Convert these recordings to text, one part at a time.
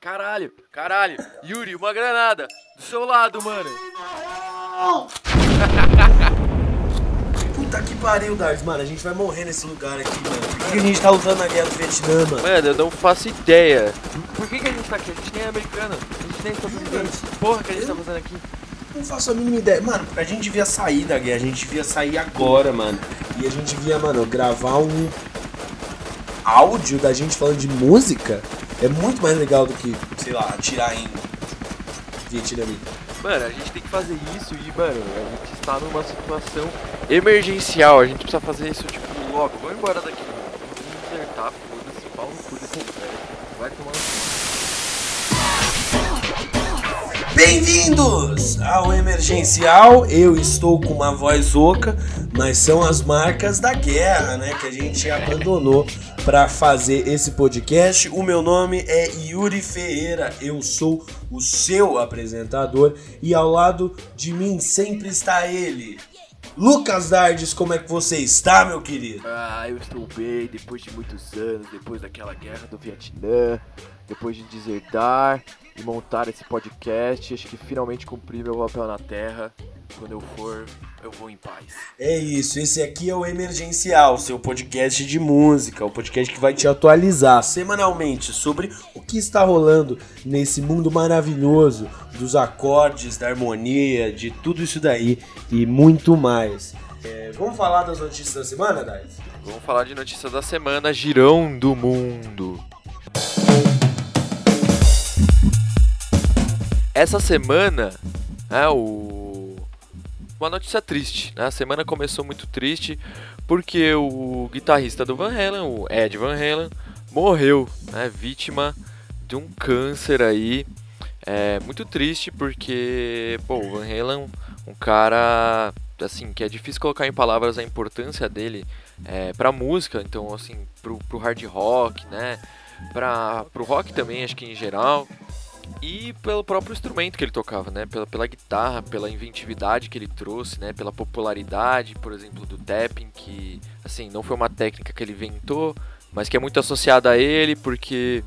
Caralho, caralho. Yuri, uma granada. Do seu lado, mano. Puta que pariu, Dars. Mano, a gente vai morrer nesse lugar aqui, mano. Por que a gente tá lutando na guerra do Vietnã, mano? Mano, eu não faço ideia. Por que, que a gente tá aqui? A gente nem é americano. A gente nem tá fazendo Porra que a gente tá fazendo aqui. Não faço a mínima ideia. Mano, a gente devia sair da guerra, a gente devia sair agora, mano. E a gente devia, mano, gravar um áudio da gente falando de música. É muito mais legal do que, sei lá, atirar em vietnamita. Mano, a gente tem que fazer isso e, mano, a gente está numa situação emergencial. A gente precisa fazer isso, tipo, logo. Vamos embora daqui. Vamos desertar, foda-se, pau no cu desse velho. Vai tomar no cu. Bem-vindos ao Emergencial. Eu estou com uma voz oca, mas são as marcas da guerra, né? Que a gente abandonou para fazer esse podcast. O meu nome é Yuri Ferreira, eu sou o seu apresentador e ao lado de mim sempre está ele. Lucas Dardes, como é que você está, meu querido? Ah, eu estou bem depois de muitos anos, depois daquela guerra do Vietnã, depois de desertar e montar esse podcast. Acho que finalmente cumpri meu papel na Terra. Quando eu for, eu vou em paz. É isso, esse aqui é o Emergencial, seu podcast de música, o podcast que vai te atualizar semanalmente sobre o que está rolando nesse mundo maravilhoso dos acordes, da harmonia, de tudo isso daí e muito mais. É, vamos falar das notícias da semana, Dais? Vamos falar de notícias da semana, girão do mundo. Essa semana, é o uma notícia triste. Né? A semana começou muito triste porque o guitarrista do Van Halen, o Ed Van Halen, morreu, né? vítima de um câncer aí. É muito triste porque, pô, o Van Halen, um cara assim que é difícil colocar em palavras a importância dele é, para música, então assim pro, pro hard rock, né? Para pro rock também, acho que em geral e pelo próprio instrumento que ele tocava, né? Pela, pela guitarra, pela inventividade que ele trouxe, né? Pela popularidade, por exemplo, do tapping, que assim não foi uma técnica que ele inventou, mas que é muito associada a ele, porque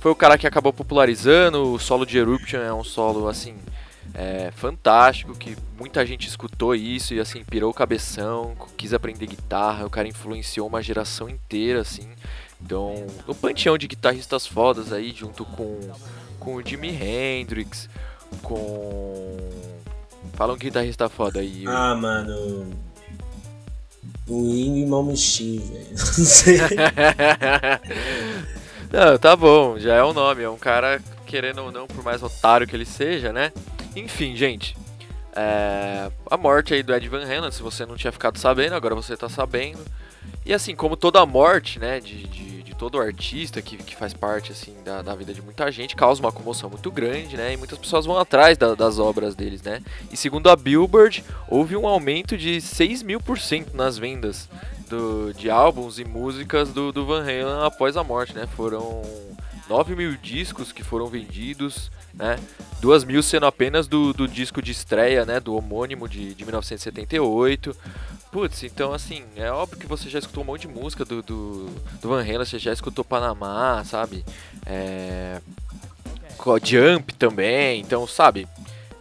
foi o cara que acabou popularizando. O solo de Eruption é um solo assim é, fantástico, que muita gente escutou isso e assim pirou o cabeção, quis aprender guitarra. O cara influenciou uma geração inteira, assim. Então, no panteão de guitarristas fodas aí, junto com com o Jimi Hendrix, com. Fala um guitarrista foda aí. Ah, mano. O Ingrid Malmsteen, velho. Não sei. não, tá bom, já é o um nome. É um cara, querendo ou não, por mais otário que ele seja, né? Enfim, gente. É... a morte aí do Ed Van Halen, se você não tinha ficado sabendo, agora você tá sabendo. E assim, como toda morte, né, de, de todo artista que, que faz parte assim da, da vida de muita gente causa uma comoção muito grande, né? E muitas pessoas vão atrás da, das obras deles, né? E segundo a Billboard, houve um aumento de 6 mil por cento nas vendas do, de álbuns e músicas do, do Van Halen após a morte, né? Foram 9 mil discos que foram vendidos, né? 2 mil sendo apenas do, do disco de estreia, né? Do homônimo de, de 1978. Putz, então assim, é óbvio que você já escutou um monte de música do, do, do Van Halen, você já escutou Panamá, sabe? É... Jump também, então, sabe?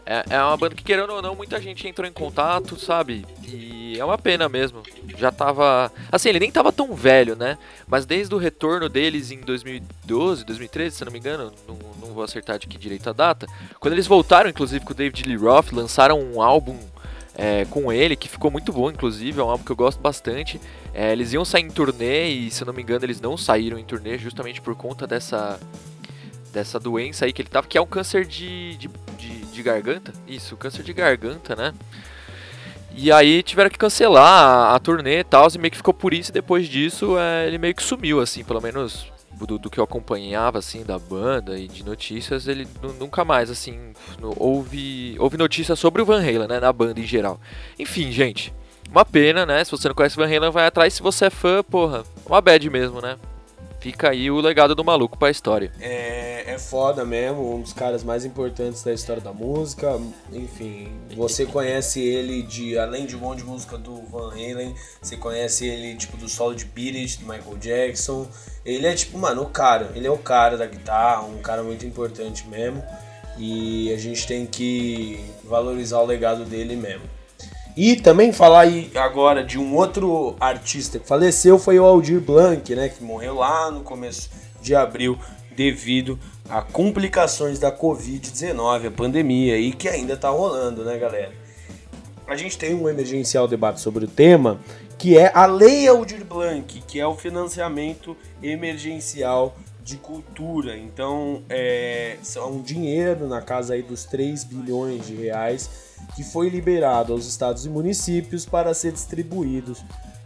É, é uma banda que, querendo ou não, muita gente entrou em contato, sabe? E é uma pena mesmo. Já tava. Assim, ele nem tava tão velho, né? Mas desde o retorno deles em 2012, 2013, se não me engano, não, não vou acertar de que direito a data. Quando eles voltaram, inclusive, com o David Lee Roth, lançaram um álbum é, com ele, que ficou muito bom, inclusive, é um álbum que eu gosto bastante. É, eles iam sair em turnê e, se eu não me engano, eles não saíram em turnê justamente por conta dessa dessa doença aí que ele tava, que é um câncer de, de, de, de garganta. Isso, câncer de garganta, né? E aí tiveram que cancelar a, a turnê e tal, e meio que ficou por isso, e depois disso é, ele meio que sumiu, assim, pelo menos do, do, que eu acompanhava, assim, da banda e de notícias, ele nunca mais, assim, houve, houve notícias sobre o Van Halen, né, na banda em geral. Enfim, gente, uma pena, né, se você não conhece Van Halen, vai atrás, se você é fã, porra, uma bad mesmo, né. Fica aí o legado do maluco pra história. É, é foda mesmo, um dos caras mais importantes da história da música. Enfim, você conhece ele de além de um monte de música do Van Halen, você conhece ele tipo do solo de Beat do Michael Jackson. Ele é tipo, mano, o cara, ele é o cara da guitarra, um cara muito importante mesmo. E a gente tem que valorizar o legado dele mesmo. E também falar agora de um outro artista que faleceu foi o Aldir Blanc, né, que morreu lá no começo de abril devido a complicações da Covid-19, a pandemia aí que ainda tá rolando, né, galera? A gente tem um emergencial debate sobre o tema, que é a Lei Aldir Blanc, que é o financiamento emergencial de cultura. Então, é, são dinheiro na casa aí dos 3 bilhões de reais que foi liberado aos estados e municípios para ser distribuídos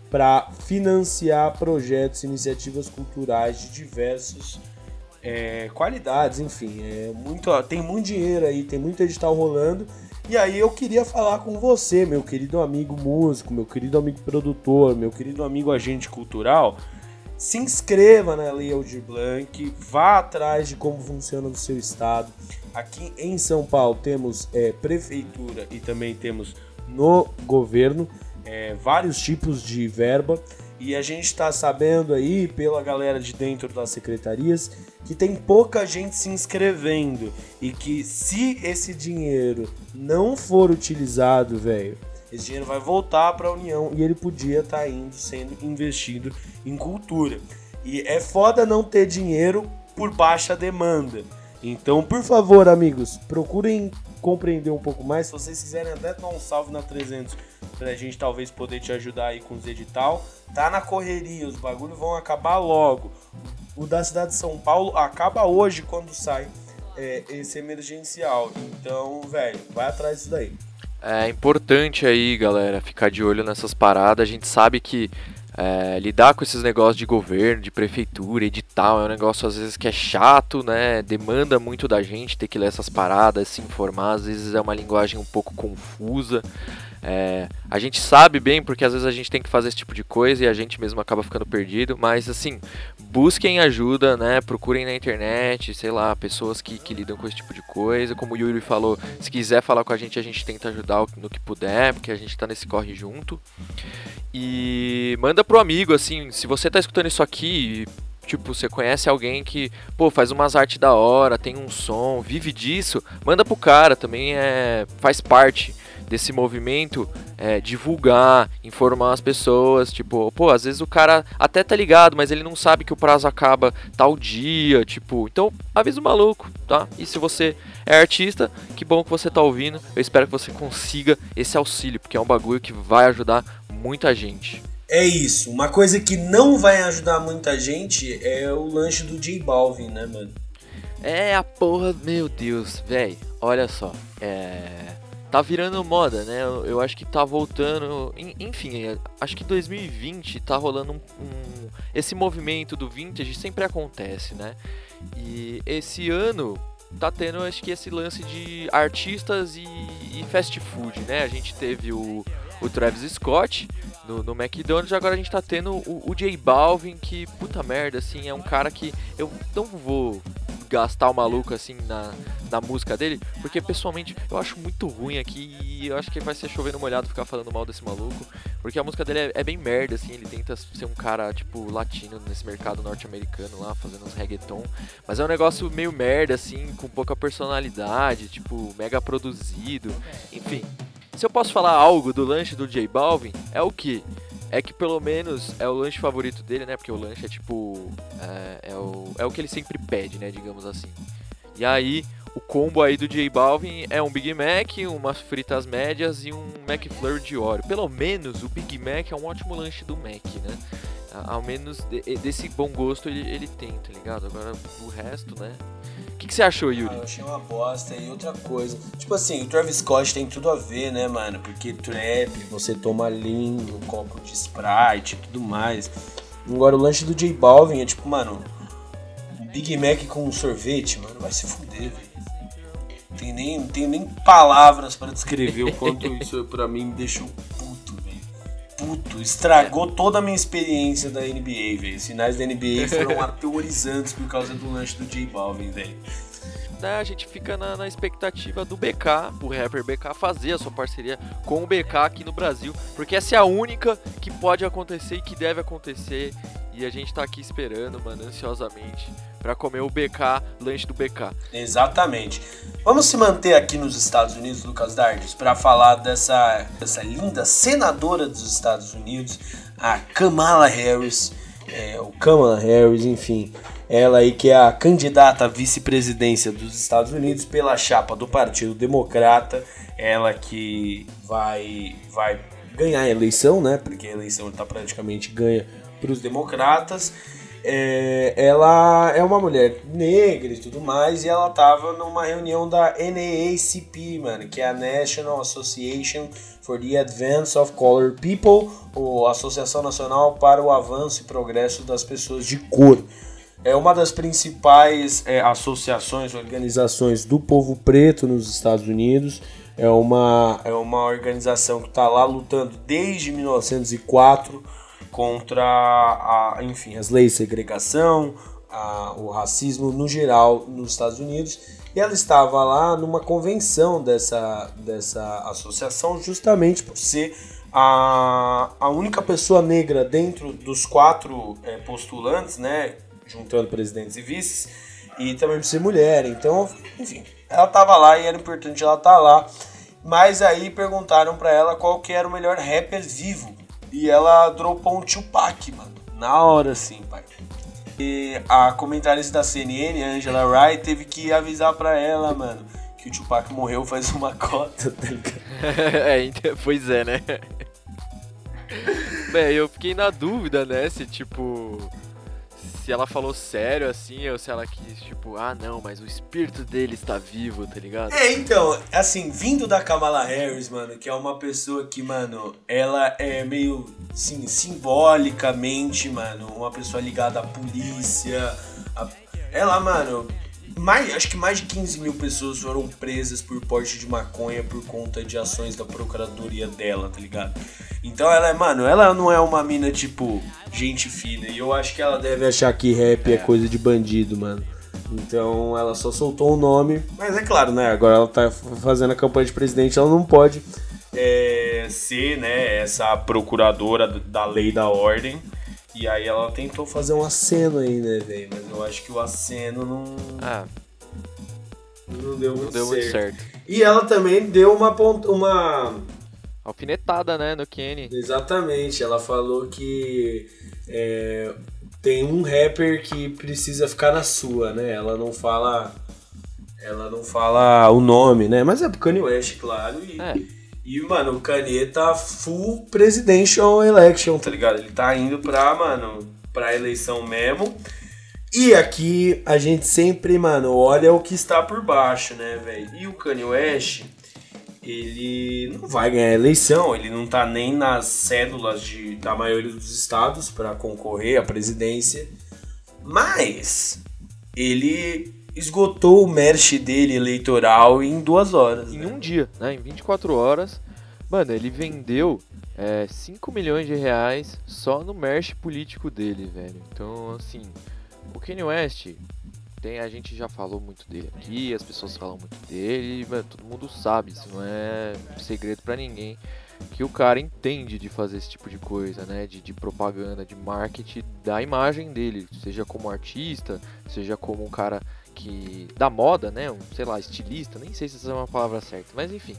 para financiar projetos e iniciativas culturais de diversos é, qualidades, enfim, é muito, tem muito dinheiro aí, tem muito edital rolando. E aí eu queria falar com você, meu querido amigo músico, meu querido amigo produtor, meu querido amigo agente cultural, se inscreva na Lei Aldir Blanc, vá atrás de como funciona no seu estado. Aqui em São Paulo temos é, prefeitura e também temos no governo é, vários tipos de verba. E a gente está sabendo aí, pela galera de dentro das secretarias, que tem pouca gente se inscrevendo. E que se esse dinheiro não for utilizado, velho, esse dinheiro vai voltar para a União e ele podia estar tá indo sendo investido em cultura. E é foda não ter dinheiro por baixa demanda. Então, por favor, amigos, procurem compreender um pouco mais. Se vocês quiserem até dar um salve na 300 pra gente talvez poder te ajudar aí com os edital, tá na correria, os bagulhos vão acabar logo. O da cidade de São Paulo acaba hoje quando sai é, esse emergencial. Então, velho, vai atrás disso daí. É importante aí, galera, ficar de olho nessas paradas. A gente sabe que é, lidar com esses negócios de governo, de prefeitura, edital, é um negócio às vezes que é chato, né? Demanda muito da gente ter que ler essas paradas, se informar, às vezes é uma linguagem um pouco confusa. É, a gente sabe bem porque às vezes a gente tem que fazer esse tipo de coisa e a gente mesmo acaba ficando perdido, mas assim, busquem ajuda, né? Procurem na internet, sei lá, pessoas que, que lidam com esse tipo de coisa. Como o Yuri falou, se quiser falar com a gente, a gente tenta ajudar no que puder, porque a gente tá nesse corre junto. E manda pro amigo, assim, se você tá escutando isso aqui, Tipo, você conhece alguém que, pô, faz umas artes da hora, tem um som, vive disso, manda pro cara, também é faz parte desse movimento é, divulgar, informar as pessoas, tipo, pô, às vezes o cara até tá ligado, mas ele não sabe que o prazo acaba tal dia, tipo, então avisa o maluco, tá? E se você é artista, que bom que você tá ouvindo, eu espero que você consiga esse auxílio, porque é um bagulho que vai ajudar muita gente. É isso, uma coisa que não vai ajudar muita gente é o lanche do J Balvin, né, mano? É a porra, meu Deus, velho, olha só, é tá virando moda, né? Eu, eu, acho que tá voltando. Enfim, é, acho que 2020 tá rolando um, um, Esse movimento do vintage sempre acontece, né? E esse ano tá tendo, acho que, esse lance de artistas e, e fast food, né? A gente teve o, o Travis Scott no, no McDonald's, agora a gente tá tendo o, o J Balvin, que, puta merda, assim, é um cara que eu não vou gastar o maluco assim na, na música dele, porque pessoalmente eu acho muito ruim aqui e eu acho que vai ser chovendo molhado ficar falando mal desse maluco, porque a música dele é, é bem merda, assim, ele tenta ser um cara, tipo, latino nesse mercado norte-americano lá, fazendo uns reggaeton, mas é um negócio meio merda, assim, com pouca personalidade, tipo, mega produzido, enfim. Se eu posso falar algo do lanche do J Balvin, é o que? É que pelo menos é o lanche favorito dele, né? Porque o lanche é tipo. É, é, o, é o que ele sempre pede, né? Digamos assim. E aí, o combo aí do J Balvin é um Big Mac, umas fritas médias e um McFlurry de óleo. Pelo menos o Big Mac é um ótimo lanche do Mac, né? Ao menos desse bom gosto ele, ele tem, tá ligado? Agora o resto, né? O que, que, você achou, Yuri? Ah, eu achei uma bosta e outra coisa. Tipo assim, o Travis Scott tem tudo a ver, né, mano? Porque trap, você toma lean, um copo de Sprite e tudo mais. Agora o lanche do J Balvin é tipo, mano, Big Mac com sorvete, mano, vai se fuder, velho. Tem nem, tem nem palavras para descrever o quanto isso pra mim me deixou puto. Estragou toda a minha experiência da NBA, velho. Os finais da NBA foram aterrorizantes por causa do lanche do J Balvin, velho. Né, a gente fica na, na, expectativa do BK, o rapper BK, fazer a sua parceria com o BK aqui no Brasil, porque essa é a única que pode acontecer e que deve acontecer. E a gente tá aqui esperando, mano, ansiosamente, para comer o BK, lanche do BK. Exatamente. Vamos se manter aqui nos Estados Unidos, Lucas Dardes, para falar dessa, dessa linda senadora dos Estados Unidos, a Kamala Harris. É, o Kamala Harris, enfim, ela aí que é a candidata à vice-presidência dos Estados Unidos pela chapa do Partido Democrata, ela que vai vai ganhar a eleição, né? Porque a eleição está praticamente ganha para os democratas. É, ela é uma mulher negra e tudo mais, e ela estava numa reunião da NAACP, mano, que é a National Association for the Advance of Colored People, ou Associação Nacional para o Avanço e Progresso das Pessoas de Cor. É uma das principais é, associações, organizações do povo preto nos Estados Unidos. É uma, é uma organização que está lá lutando desde 1904 contra a, enfim, as leis de segregação, a, o racismo no geral nos Estados Unidos. E ela estava lá numa convenção dessa, dessa associação, justamente por ser a, a única pessoa negra dentro dos quatro é, postulantes, né, juntando presidentes e vices, e também por ser mulher. Então, enfim, ela estava lá e era importante ela estar tá lá. Mas aí perguntaram para ela qual que era o melhor rapper vivo e ela dropou um Tupac, mano. Na hora, assim, pai. E a comentarista da CNN, Angela Wright, teve que avisar pra ela, mano, que o Tupac morreu faz uma cota, tá ligado? é, pois é, né? Bem, eu fiquei na dúvida, né, se tipo se ela falou sério assim, ou se ela quis, tipo, ah não, mas o espírito dele está vivo, tá ligado? É, então, assim, vindo da Kamala Harris, mano, que é uma pessoa que, mano, ela é meio, assim, simbolicamente, mano, uma pessoa ligada à polícia. A... Ela, mano, mais, acho que mais de 15 mil pessoas foram presas por porte de maconha por conta de ações da procuradoria dela, tá ligado? Então ela é, mano, ela não é uma mina tipo gente fina. E eu acho que ela deve achar que rap é, é coisa de bandido, mano. Então ela só soltou o nome. Mas é claro, né? Agora ela tá fazendo a campanha de presidente, ela não pode é, ser, né, essa procuradora da lei da ordem. E aí ela tentou fazer um aceno aí, né, velho? Mas eu acho que o aceno não. Ah. Não deu, muito, não deu certo. muito certo. E ela também deu uma, uma alfinetada, né, no Kenny. Exatamente, ela falou que é, tem um rapper que precisa ficar na sua, né? Ela não fala ela não fala o nome, né? Mas é pro Kanye West, claro. E, é. E, mano, o Kanye tá full presidential election, tá ligado? Ele tá indo pra, mano, pra eleição mesmo. E aqui a gente sempre, mano, olha o que está por baixo, né, velho? E o Kanye West, ele não vai ganhar a eleição, ele não tá nem nas cédulas de, da maioria dos estados para concorrer à presidência, mas ele esgotou o merch dele eleitoral em duas horas. Em né? um dia, né? Em 24 horas. Mano, ele vendeu é, 5 milhões de reais só no merch político dele, velho. Então, assim, o Kanye West, tem, a gente já falou muito dele aqui, as pessoas falam muito dele, mano, todo mundo sabe, isso não é segredo para ninguém, que o cara entende de fazer esse tipo de coisa, né? De, de propaganda, de marketing da imagem dele, seja como artista, seja como um cara que. da moda, né? Um, sei lá, estilista, nem sei se essa é uma palavra certa, mas enfim.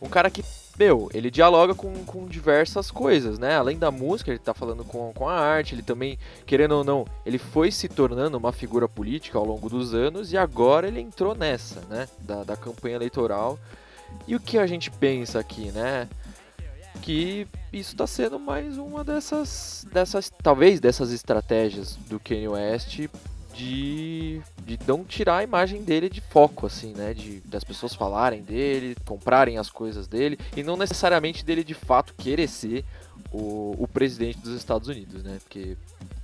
Um cara que meu, ele dialoga com, com diversas coisas, né? Além da música, ele tá falando com, com a arte, ele também, querendo ou não, ele foi se tornando uma figura política ao longo dos anos e agora ele entrou nessa, né? Da, da campanha eleitoral. E o que a gente pensa aqui, né? Que isso está sendo mais uma dessas, dessas, talvez dessas estratégias do Kanye West de, de não tirar a imagem dele de foco, assim, né? De das pessoas falarem dele, comprarem as coisas dele e não necessariamente dele de fato querer ser o, o presidente dos Estados Unidos, né? Porque,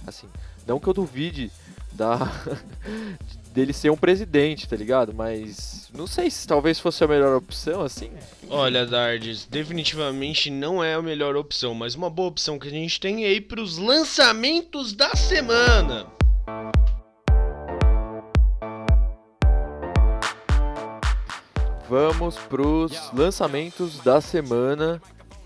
assim, não que eu duvide da dele ser um presidente, tá ligado? Mas não sei se talvez fosse a melhor opção, assim. Olha, Dardes, definitivamente não é a melhor opção, mas uma boa opção que a gente tem é ir para os lançamentos da semana. Vamos pros lançamentos da semana.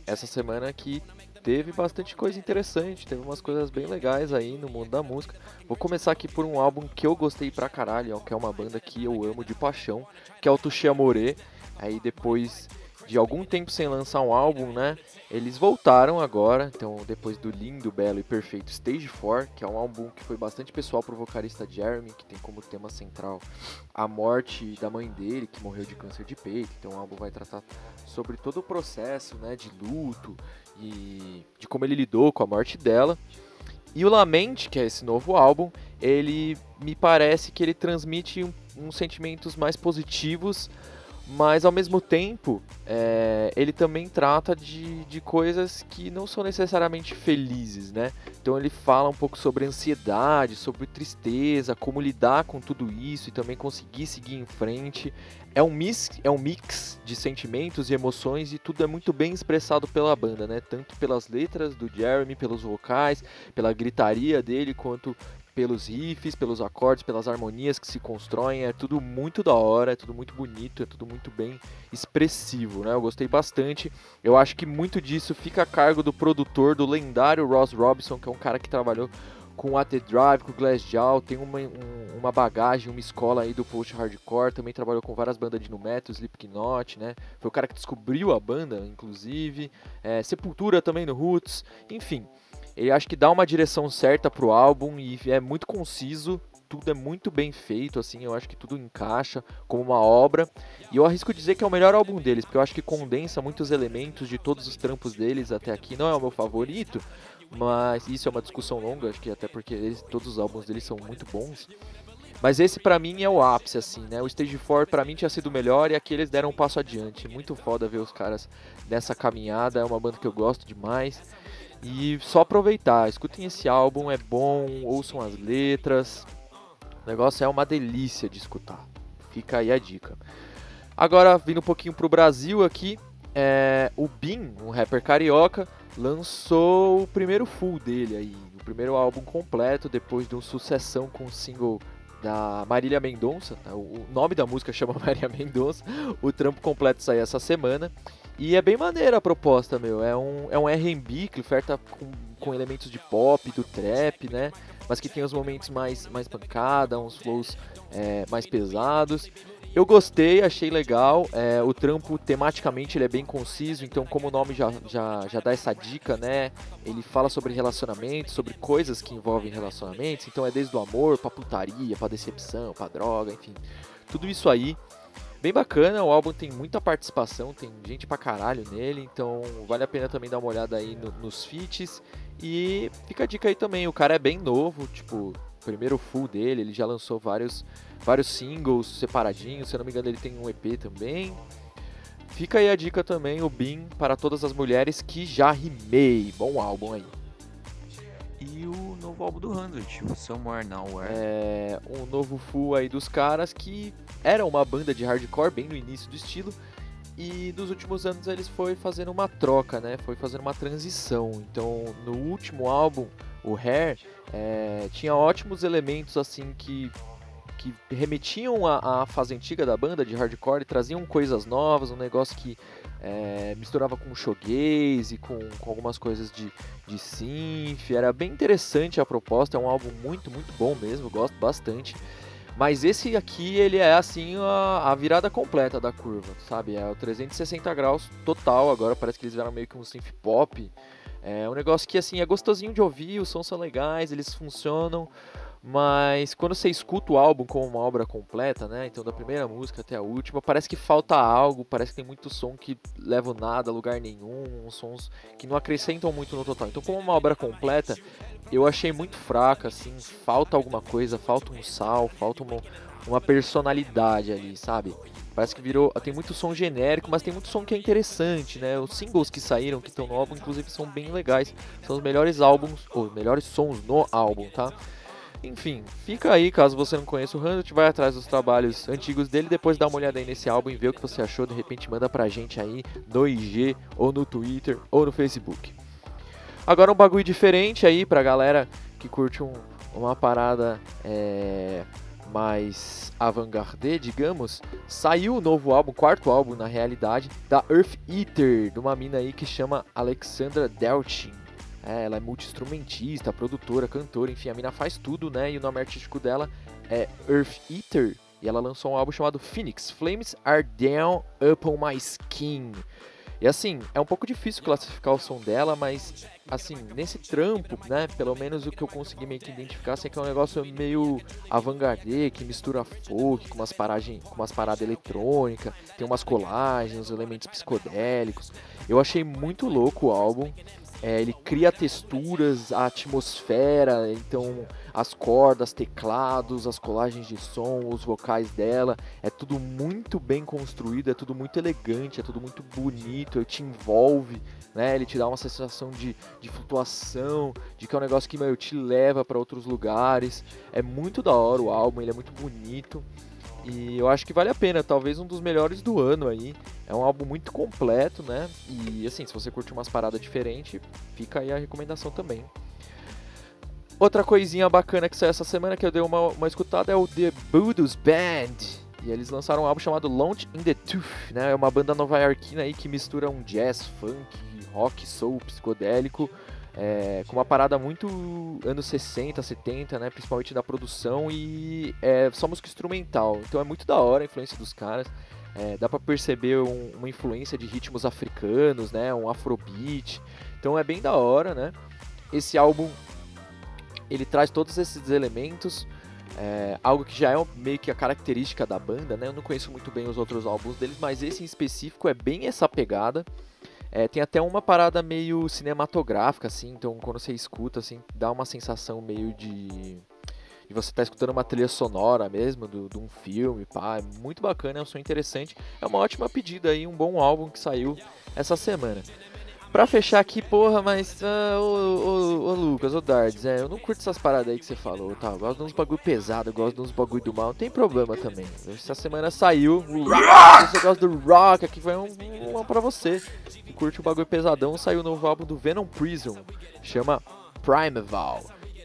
Essa semana aqui teve bastante coisa interessante, teve umas coisas bem legais aí no mundo da música. Vou começar aqui por um álbum que eu gostei pra caralho, que é uma banda que eu amo de paixão, que é o Touché Amoré. Aí depois de algum tempo sem lançar um álbum, né? Eles voltaram agora, então depois do lindo, belo e perfeito Stage 4, que é um álbum que foi bastante pessoal pro vocalista Jeremy, que tem como tema central a morte da mãe dele, que morreu de câncer de peito. Então o álbum vai tratar sobre todo o processo, né, de luto e de como ele lidou com a morte dela. E o Lament, que é esse novo álbum, ele me parece que ele transmite uns um, sentimentos mais positivos mas ao mesmo tempo é, ele também trata de, de coisas que não são necessariamente felizes, né? Então ele fala um pouco sobre ansiedade, sobre tristeza, como lidar com tudo isso e também conseguir seguir em frente. É um mix, é um mix de sentimentos e emoções e tudo é muito bem expressado pela banda, né? Tanto pelas letras do Jeremy, pelos vocais, pela gritaria dele, quanto pelos riffs, pelos acordes, pelas harmonias que se constroem, é tudo muito da hora, é tudo muito bonito, é tudo muito bem expressivo, né? Eu gostei bastante. Eu acho que muito disso fica a cargo do produtor, do lendário Ross Robinson, que é um cara que trabalhou com a The Drive, com Glassjaw, tem uma, um, uma bagagem, uma escola aí do post-hardcore, também trabalhou com várias bandas de nu metal, Slipknot, né? Foi o cara que descobriu a banda, inclusive. É, Sepultura também no Roots, enfim. Ele acho que dá uma direção certa pro álbum e é muito conciso, tudo é muito bem feito, assim, eu acho que tudo encaixa como uma obra. E eu arrisco dizer que é o melhor álbum deles, porque eu acho que condensa muitos elementos de todos os trampos deles até aqui. Não é o meu favorito, mas isso é uma discussão longa, acho que até porque eles, todos os álbuns deles são muito bons. Mas esse para mim é o ápice, assim, né? O Stage 4 para mim tinha sido melhor e aqui eles deram um passo adiante. Muito foda ver os caras nessa caminhada, é uma banda que eu gosto demais. E só aproveitar, escutem esse álbum, é bom, ouçam as letras. O negócio é uma delícia de escutar. Fica aí a dica. Agora, vindo um pouquinho pro Brasil aqui, é, o Bin, um rapper carioca, lançou o primeiro full dele aí, o primeiro álbum completo depois de uma sucessão com o single da Marília Mendonça. Tá? O nome da música chama Marília Mendonça. O trampo completo saiu essa semana. E é bem maneira a proposta, meu. É um, é um R&B que oferta com, com elementos de pop, do trap, né? Mas que tem os momentos mais, mais pancada, uns flows é, mais pesados. Eu gostei, achei legal. É, o trampo, tematicamente, ele é bem conciso. Então, como o nome já, já, já dá essa dica, né? Ele fala sobre relacionamentos, sobre coisas que envolvem relacionamentos. Então, é desde o amor, pra putaria, pra decepção, pra droga, enfim. Tudo isso aí bem bacana, o álbum tem muita participação, tem gente pra caralho nele, então vale a pena também dar uma olhada aí no, nos feats. E fica a dica aí também, o cara é bem novo, tipo, primeiro full dele, ele já lançou vários, vários singles separadinhos, se eu não me engano ele tem um EP também. Fica aí a dica também, o Bin para todas as mulheres que já rimei. Bom álbum aí. E o novo álbum do Hundred, o Somewhere Nowhere. É, um novo full aí dos caras que era uma banda de hardcore bem no início do estilo. E nos últimos anos eles foi fazendo uma troca, né? Foi fazendo uma transição. Então, no último álbum, o Hair, é, tinha ótimos elementos assim que que remetiam à, à fase antiga da banda de hardcore, traziam coisas novas, um negócio que é, misturava com shoegaze, com, com algumas coisas de, de synth, era bem interessante a proposta, é um álbum muito, muito bom mesmo, gosto bastante. Mas esse aqui, ele é assim a, a, virada completa da curva, sabe? É o 360 graus total, agora parece que eles vieram meio que um synth pop. É um negócio que assim é gostosinho de ouvir, os sons são legais, eles funcionam. Mas quando você escuta o álbum como uma obra completa, né? Então da primeira música até a última, parece que falta algo, parece que tem muito som que leva nada a lugar nenhum, sons que não acrescentam muito no total. Então como uma obra completa, eu achei muito fraca, assim, falta alguma coisa, falta um sal, falta uma, uma personalidade ali, sabe? Parece que virou. Tem muito som genérico, mas tem muito som que é interessante, né? Os singles que saíram, que estão no álbum, inclusive, são bem legais. São os melhores álbuns, ou melhores sons no álbum, tá? Enfim, fica aí, caso você não conheça o Hanzard, vai atrás dos trabalhos antigos dele, depois dá uma olhada aí nesse álbum e vê o que você achou, de repente manda pra gente aí no IG, ou no Twitter, ou no Facebook. Agora um bagulho diferente aí pra galera que curte um, uma parada é, mais avant-garde, digamos, saiu o novo álbum, quarto álbum na realidade, da Earth Eater, de uma mina aí que chama Alexandra Delchin. É, ela é multi-instrumentista, produtora, cantora, enfim, a mina faz tudo, né? E o nome artístico dela é Earth Eater. E ela lançou um álbum chamado Phoenix, Flames Are Down Upon My Skin. E assim, é um pouco difícil classificar o som dela, mas assim, nesse trampo, né, pelo menos o que eu consegui meio que identificar, assim, é que é um negócio meio avant-garde, que mistura folk com umas, paragem, com umas paradas eletrônicas, tem umas colagens, elementos psicodélicos. Eu achei muito louco o álbum. É, ele cria texturas, a atmosfera, então as cordas, teclados, as colagens de som, os vocais dela, é tudo muito bem construído, é tudo muito elegante, é tudo muito bonito, ele te envolve, né? Ele te dá uma sensação de, de flutuação, de que é um negócio que meu, te leva para outros lugares. É muito da hora o álbum, ele é muito bonito. E eu acho que vale a pena, talvez um dos melhores do ano aí. É um álbum muito completo, né? E assim, se você curte umas paradas diferentes, fica aí a recomendação também. Outra coisinha bacana que saiu essa semana que eu dei uma, uma escutada é o The Budos Band. E eles lançaram um álbum chamado Launch in the Tooth, né? É uma banda nova-iorquina aí que mistura um jazz, funk, rock, soul, psicodélico é, com uma parada muito anos 60, 70, né? Principalmente da produção e é só música instrumental. Então é muito da hora a influência dos caras. É, dá para perceber um, uma influência de ritmos africanos, né? Um afrobeat. Então é bem da hora, né? Esse álbum ele traz todos esses elementos. É, algo que já é meio que a característica da banda, né? Eu não conheço muito bem os outros álbuns deles, mas esse em específico é bem essa pegada. É, tem até uma parada meio cinematográfica, assim, então quando você escuta, assim, dá uma sensação meio de. de você tá escutando uma trilha sonora mesmo, de um filme, pá. É muito bacana, é um som interessante. É uma ótima pedida aí, um bom álbum que saiu essa semana. Pra fechar aqui, porra, mas. Uh, ô, ô, ô, Lucas, ô Dardes, é, eu não curto essas paradas aí que você falou, tá? Eu gosto de uns bagulho pesado, eu gosto de uns bagulho do mal, não tem problema também. Essa semana saiu o rock, você gosta do rock, aqui foi um, um pra você. Que curte o bagulho pesadão, saiu o novo álbum do Venom Prison, chama Primeval.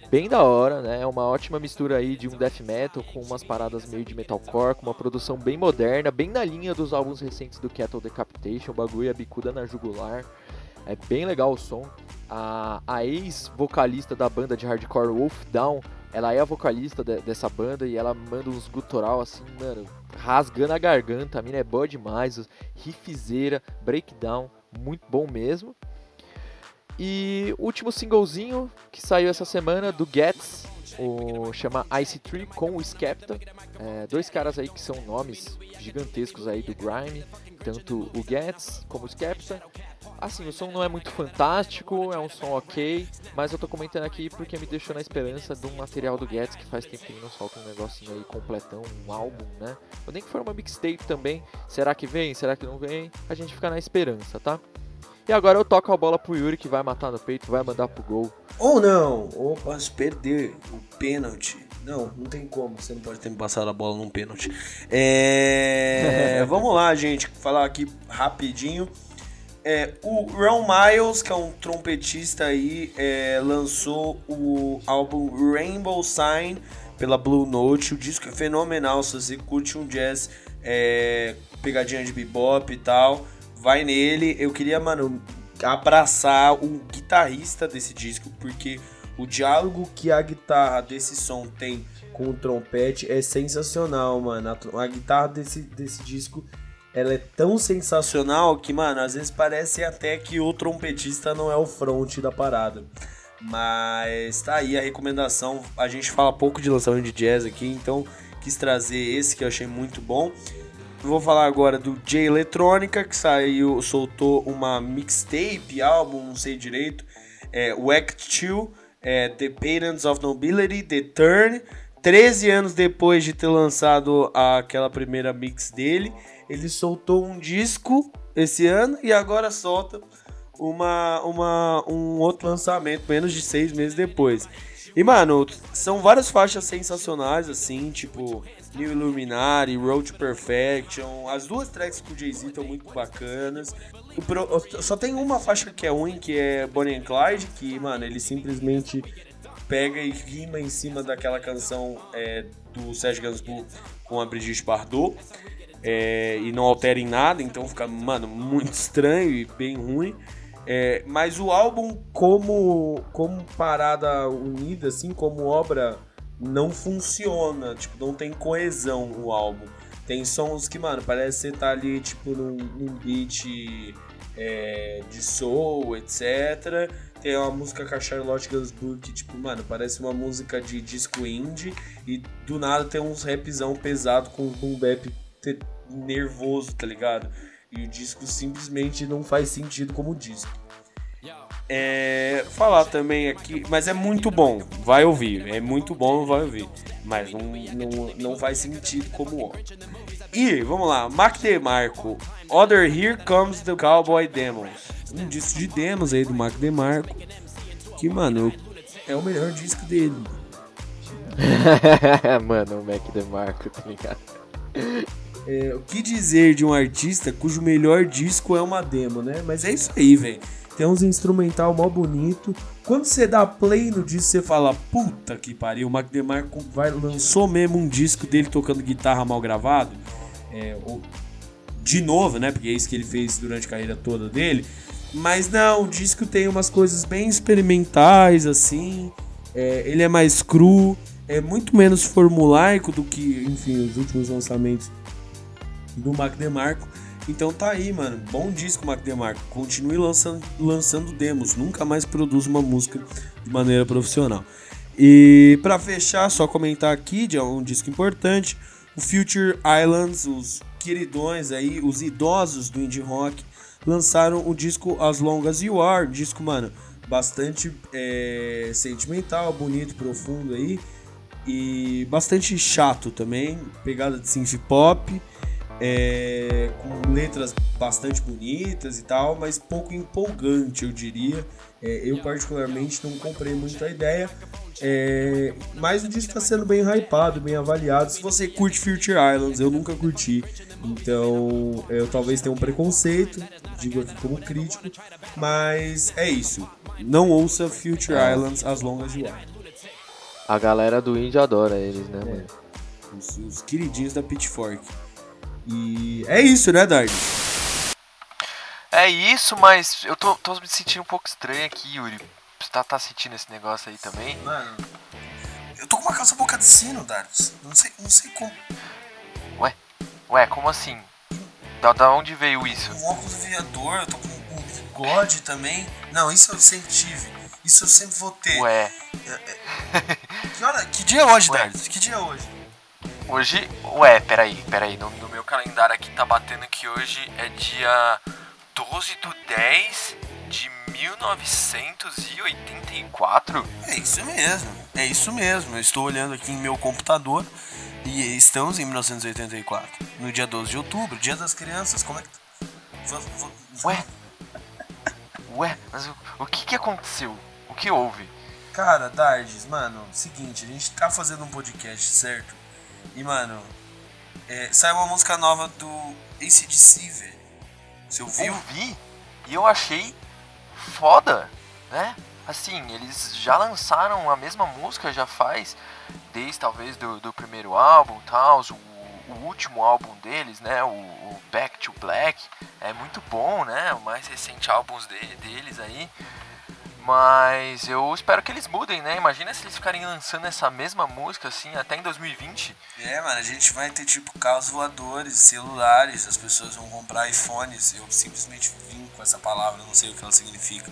Bem da hora, né? É uma ótima mistura aí de um death metal com umas paradas meio de metalcore, com uma produção bem moderna, bem na linha dos álbuns recentes do Cattle Decapitation, o bagulho é bicuda na jugular. É bem legal o som. A, a ex-vocalista da banda de hardcore Wolf Down, ela é a vocalista de, dessa banda e ela manda uns gutural assim, mano, rasgando a garganta. A mina é boa demais, riffzeira, breakdown, muito bom mesmo. E último singlezinho que saiu essa semana do Gets, o chama Ice Tree com o Skepta. É, dois caras aí que são nomes gigantescos aí do grime, tanto o Gets como o Skepta. Assim, o som não é muito fantástico, é um som ok, mas eu tô comentando aqui porque me deixou na esperança de um material do Gets que faz tempo que ele não solta um negocinho aí completão, um álbum, né? Ou nem que for uma mixtape também. Será que vem? Será que não vem? A gente fica na esperança, tá? E agora eu toco a bola pro Yuri que vai matar no peito, vai mandar pro gol. Ou não, ou posso perder o pênalti. Não, não tem como, você não pode ter me passado a bola num pênalti. É... Vamos lá, gente, falar aqui rapidinho. É, o Ron Miles, que é um trompetista aí, é, lançou o álbum Rainbow Sign pela Blue Note. O disco é fenomenal, se você curte um jazz, é, pegadinha de bebop e tal, vai nele. Eu queria, mano, abraçar o guitarrista desse disco, porque o diálogo que a guitarra desse som tem com o trompete é sensacional, mano. A, a guitarra desse, desse disco ela é tão sensacional que, mano, às vezes parece até que o trompetista não é o front da parada. Mas tá aí a recomendação. A gente fala pouco de lançamento de jazz aqui, então quis trazer esse que eu achei muito bom. Vou falar agora do J Eletrônica, que saiu, soltou uma mixtape, álbum, não sei direito. É, o Act 2, é, The Patents of Nobility, The Turn. 13 anos depois de ter lançado aquela primeira mix dele. Ele soltou um disco esse ano e agora solta uma, uma, um outro lançamento menos de seis meses depois. E, mano, são várias faixas sensacionais, assim, tipo New Illuminati, Road to Perfection. As duas tracks com o Jay-Z estão muito bacanas. Pro, só tem uma faixa que é ruim, que é Bonnie and Clyde, que, mano, ele simplesmente pega e rima em cima daquela canção é, do Sérgio Gainsbourg com a Brigitte Bardot. É, e não altera em nada, então fica, mano, muito estranho e bem ruim. É, mas o álbum, como, como parada unida, assim, como obra, não funciona. Tipo, não tem coesão o álbum. Tem sons que, mano, parece que você tá ali, tipo, num, num beat é, de soul, etc. Tem uma música com a Charlotte Gainsbourg que, tipo, mano, parece uma música de disco indie. E do nada tem uns rapzão pesado com, um bap nervoso, tá ligado? E o disco simplesmente não faz sentido como disco. É, falar também aqui, mas é muito bom, vai ouvir, é muito bom, vai ouvir, mas não, não, não faz sentido como ó. E vamos lá, Mac DeMarco, Other Here Comes the Cowboy Demons, um disco de demos aí do Mac DeMarco, que mano é o melhor disco dele. mano, o Mac DeMarco, tá ligado? É, o que dizer de um artista cujo melhor disco é uma demo, né? Mas é isso aí, velho. Tem uns instrumental mó bonito. Quando você dá play no disco, você fala, puta que pariu, o Mac DeMarco vai, lançou mesmo um disco dele tocando guitarra mal gravado. É, ou, de novo, né? Porque é isso que ele fez durante a carreira toda dele. Mas não, o disco tem umas coisas bem experimentais, assim. É, ele é mais cru, é muito menos formulaico do que, enfim, os últimos lançamentos do Mac DeMarco. Então tá aí, mano. Bom disco, Mac DeMarco. Continue lançando, lançando demos. Nunca mais produz uma música de maneira profissional. E para fechar, só comentar aqui de um disco importante. O Future Islands, os queridões aí, os idosos do indie rock, lançaram o disco As Long As You Are. Disco, mano, bastante é, sentimental, bonito, profundo aí. E bastante chato também. Pegada de synth pop é, com letras bastante bonitas e tal, mas pouco empolgante, eu diria. É, eu, particularmente, não comprei muito a ideia. É, mas o disco está sendo bem hypado, bem avaliado. Se você curte Future Islands, eu nunca curti. Então, eu talvez tenha um preconceito, digo aqui como crítico. Mas é isso. Não ouça Future é. Islands as long as you are. A galera do indie adora eles, né, é. mano? Os, os queridinhos da Pitchfork. E é isso, né, Dard? É isso, mas eu tô, tô me sentindo um pouco estranho aqui, Yuri. Você tá, tá sentindo esse negócio aí também? Mano, eu tô com uma calça boca de sino, Dard. Não sei, não sei como. Ué? Ué, como assim? Da, da onde veio isso? Um óculos viador, eu tô com um bigode também. Não, isso eu sempre tive. Isso eu sempre vou ter. Ué. É, é... que, hora, que dia é hoje, Dard? Que dia é hoje? Hoje, ué, peraí, peraí, no, no meu calendário aqui tá batendo que hoje é dia 12 do 10 de 1984? É isso mesmo, é isso mesmo. Eu estou olhando aqui em meu computador e estamos em 1984, no dia 12 de outubro, dia das crianças. Como é que. Ué? Ué, mas o, o que que aconteceu? O que houve? Cara, Dardes, mano, seguinte, a gente tá fazendo um podcast, certo? E, mano, é, saiu uma música nova do ACDC, velho. Você ouviu? Eu vi e eu achei foda, né? Assim, eles já lançaram a mesma música já faz, desde talvez do, do primeiro álbum tal, o, o último álbum deles, né? O, o, Back to Black. É muito bom, né? O mais recente álbum de, deles aí. Mas eu espero que eles mudem, né? Imagina se eles ficarem lançando essa mesma música assim até em 2020. É, mano, a gente vai ter tipo carros voadores, celulares, as pessoas vão comprar iPhones. Eu simplesmente vim com essa palavra, não sei o que ela significa.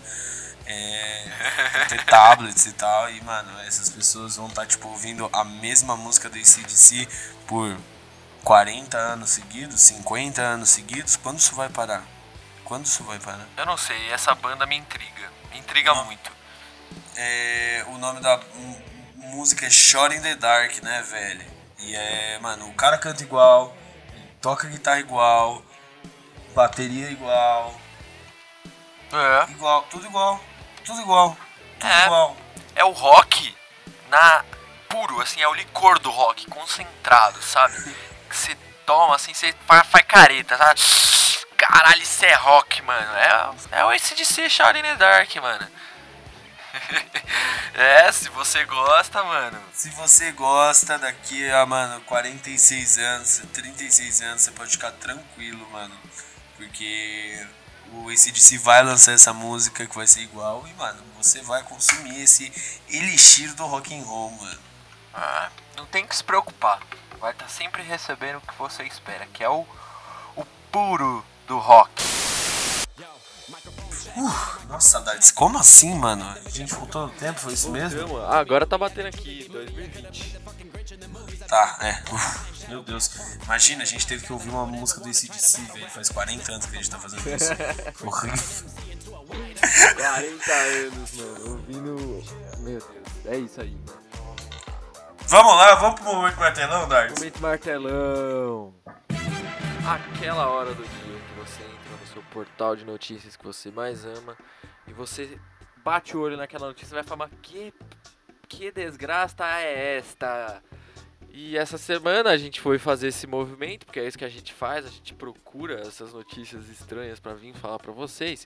É, ter tablets e tal, e mano, essas pessoas vão estar tá, tipo ouvindo a mesma música do ACDC por 40 anos seguidos, 50 anos seguidos. Quando isso vai parar? Quando isso vai parar? Eu não sei, essa banda me intriga. Me intriga muito. É, o nome da música é Shot in the Dark, né, velho? E é, mano, o cara canta igual, toca guitarra igual, bateria igual. É. Igual, tudo igual. Tudo igual. Tudo é. igual. É o rock. na puro, assim, é o licor do rock, concentrado, sabe? Que você toma, assim, você faz, faz careta, sabe? Caralho, isso é rock, mano. É, é o ACDC Shouting in the Dark, mano. é, se você gosta, mano. Se você gosta daqui a, mano, 46 anos, 36 anos, você pode ficar tranquilo, mano. Porque o ACDC vai lançar essa música que vai ser igual e, mano, você vai consumir esse elixir do rock and roll, mano. Ah, não tem que se preocupar. Vai estar tá sempre recebendo o que você espera, que é o, o puro do rock. Uh, nossa, saudades. Como assim, mano? A gente voltou no tempo, foi isso mesmo? Ah, agora tá batendo aqui, 2020. Tá, é. Uf, meu Deus. Imagina, a gente teve que ouvir uma música do ACDC, velho. Faz 40 anos que a gente tá fazendo isso. Horrível. 40 anos, mano. Ouvindo. Meu Deus, é isso aí, mano. Vamos lá, vamos pro momento martelão, Darks? Momento martelão. Aquela hora do portal de notícias que você mais ama e você bate o olho naquela notícia e vai falar: Que, que desgraça é esta? E essa semana a gente foi fazer esse movimento, porque é isso que a gente faz, a gente procura essas notícias estranhas para vir falar para vocês.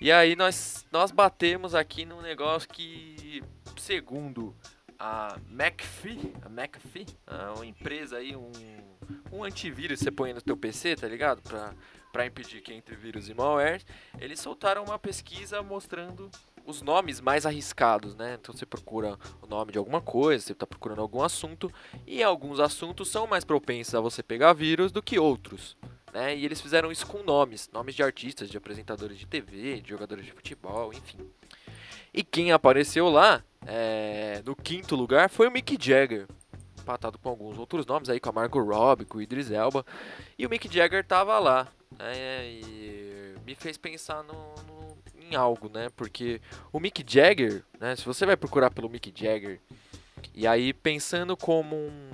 E aí nós nós batemos aqui num negócio que segundo a McAfee, a McAfee, uma empresa aí, um, um antivírus você põe no teu PC, tá ligado? Pra, pra impedir que entre vírus e malware. Eles soltaram uma pesquisa mostrando os nomes mais arriscados, né? Então você procura o nome de alguma coisa, você está procurando algum assunto, e alguns assuntos são mais propensos a você pegar vírus do que outros. Né? E eles fizeram isso com nomes, nomes de artistas, de apresentadores de TV, de jogadores de futebol, enfim. E quem apareceu lá, é, no quinto lugar, foi o Mick Jagger. Empatado com alguns outros nomes aí, com a Margot Robbie, com o Idris Elba. E o Mick Jagger tava lá. Né, e me fez pensar no, no, em algo, né? Porque o Mick Jagger, né? Se você vai procurar pelo Mick Jagger, e aí pensando como um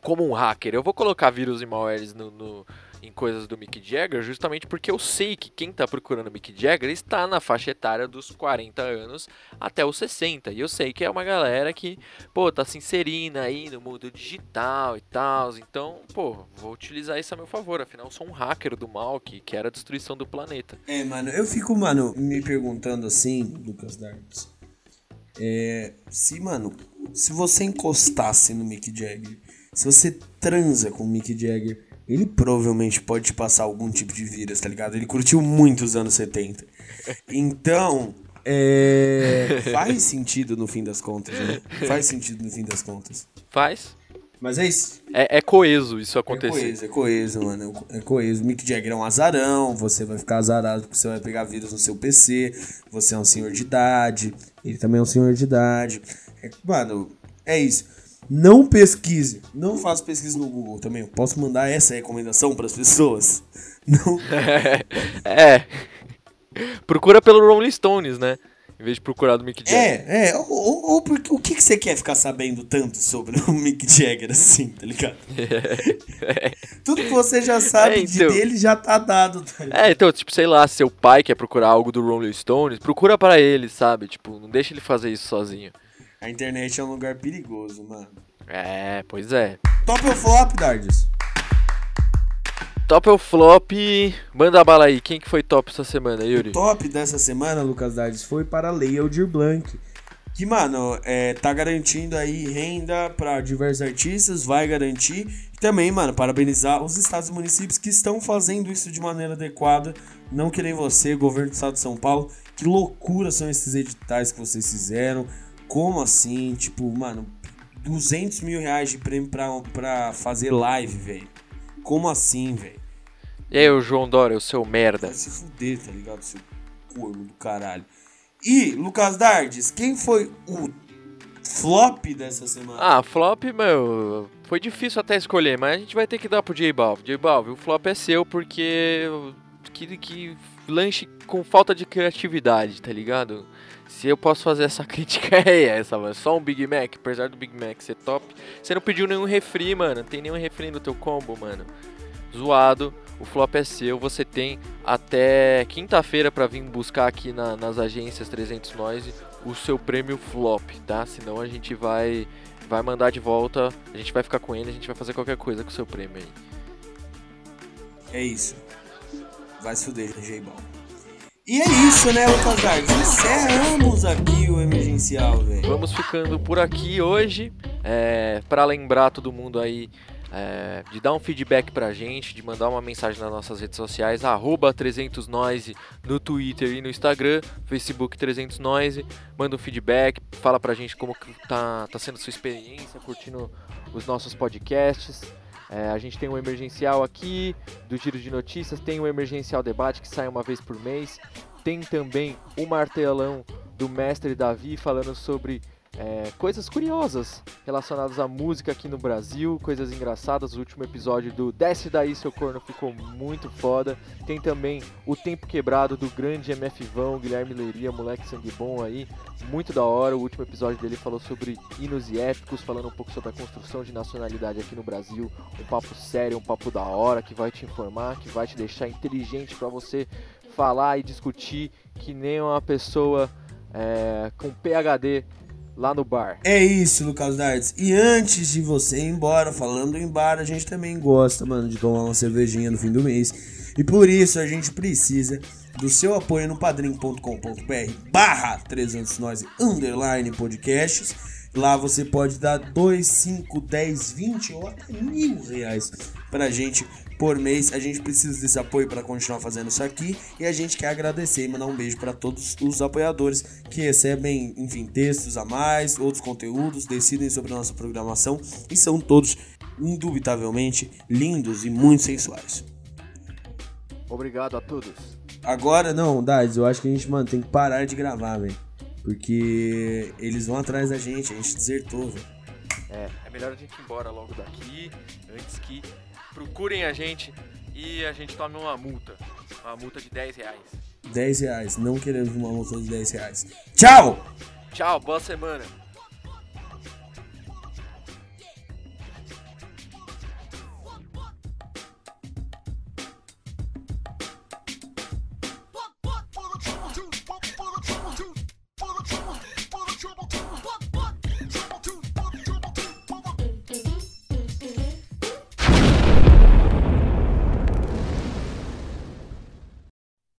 como um hacker, eu vou colocar vírus e malwares no, no, em coisas do Mick Jagger, justamente porque eu sei que quem está procurando Mick Jagger está na faixa etária dos 40 anos até os 60. E eu sei que é uma galera que, pô, tá se inserindo aí no mundo digital e tal. Então, pô, vou utilizar isso a meu favor. Afinal, eu sou um hacker do mal que quer a destruição do planeta. É, mano, eu fico, mano, me perguntando assim, Lucas Darks. É, se, mano, se você encostasse no Mick Jagger, se você transa com o Mick Jagger, ele provavelmente pode te passar algum tipo de vírus, tá ligado? Ele curtiu muito os anos 70. Então, é... faz sentido no fim das contas, né? Faz sentido no fim das contas. Faz. Mas é isso. É, é coeso isso acontecer. É coeso, é coeso, mano. É coeso. Mick Jagger é um azarão, você vai ficar azarado porque você vai pegar vírus no seu PC, você é um senhor de idade, ele também é um senhor de idade. É, mano, é isso. Não pesquise, não faça pesquisa no Google também. Eu posso mandar essa recomendação para as pessoas. Não. é. Procura pelo Rolling Stones, né? Em vez de procurar do Mick Jagger. É, é. Ou, ou, ou porque, o que, que você quer ficar sabendo tanto sobre o Mick Jagger assim, tá ligado? É. Tudo que você já sabe é, então, de dele já tá dado, tá? É, então, tipo, sei lá, seu pai quer procurar algo do Rolling Stones, procura para ele, sabe? Tipo, não deixa ele fazer isso sozinho. A internet é um lugar perigoso, mano. É, pois é. Top ou flop, Dardes? Top ou flop? Manda a bala aí. Quem que foi top essa semana, Yuri? O top dessa semana, Lucas Dardes, foi para a Lei Aldir Blanc. Que, mano, é, tá garantindo aí renda para diversos artistas, vai garantir. E também, mano, parabenizar os estados e municípios que estão fazendo isso de maneira adequada. Não que nem você, governo do estado de São Paulo. Que loucura são esses editais que vocês fizeram como assim? Tipo, mano, 200 mil reais de prêmio pra, pra fazer live, velho. Como assim, velho? E aí, o João Dória, o seu merda. Vai se fuder, tá ligado? Seu corno do caralho. E, Lucas Dardes, quem foi o flop dessa semana? Ah, flop, meu, foi difícil até escolher, mas a gente vai ter que dar pro J Balvin. J Balvin, o flop é seu porque que, que lanche com falta de criatividade, tá ligado? Se eu posso fazer essa crítica, é essa, mano. Só um Big Mac, apesar do Big Mac ser top. Você não pediu nenhum refri, mano. Não tem nenhum refri no teu combo, mano. Zoado. O flop é seu. Você tem até quinta-feira para vir buscar aqui na, nas agências 300 Noise o seu prêmio flop, tá? Senão a gente vai vai mandar de volta, a gente vai ficar com ele, a gente vai fazer qualquer coisa com o seu prêmio aí. É isso. Vai se fuder, J-Ball. E é isso, né, Lucas Dardes? Encerramos aqui o emergencial, velho. Vamos ficando por aqui hoje. É, para lembrar todo mundo aí é, de dar um feedback pra gente, de mandar uma mensagem nas nossas redes sociais, arroba 300noise no Twitter e no Instagram, Facebook 300noise, manda um feedback, fala pra gente como tá, tá sendo sua experiência, curtindo os nossos podcasts. É, a gente tem um emergencial aqui do Giro de Notícias, tem um emergencial debate que sai uma vez por mês, tem também o martelão do mestre Davi falando sobre é, coisas curiosas relacionadas à música aqui no Brasil, coisas engraçadas. O último episódio do Desce Daí Seu Corno ficou muito foda. Tem também o Tempo Quebrado do grande MF Vão, Guilherme Leiria, moleque sangue bom aí, muito da hora. O último episódio dele falou sobre hinos e épicos, falando um pouco sobre a construção de nacionalidade aqui no Brasil. Um papo sério, um papo da hora que vai te informar, que vai te deixar inteligente para você falar e discutir que nem uma pessoa é, com PhD lá no bar. É isso, Lucas Dardes. E antes de você ir embora, falando em bar, a gente também gosta, mano, de tomar uma cervejinha no fim do mês. E por isso a gente precisa do seu apoio no padrim.com.br barra 300 nós underline podcasts. Lá você pode dar 2, 5, 10, 20 ou até mil reais pra gente por mês. A gente precisa desse apoio para continuar fazendo isso aqui e a gente quer agradecer e mandar um beijo para todos os apoiadores que recebem, enfim, textos a mais, outros conteúdos, decidem sobre a nossa programação e são todos indubitavelmente lindos e muito sensuais. Obrigado a todos. Agora não, Dades, eu acho que a gente, mano, tem que parar de gravar, velho. Porque eles vão atrás da gente, a gente desertou, velho. É, é melhor a gente ir embora logo daqui, antes que procurem a gente e a gente tome uma multa. Uma multa de 10 reais. 10 reais, não queremos uma multa de 10 reais. Tchau! Tchau, boa semana.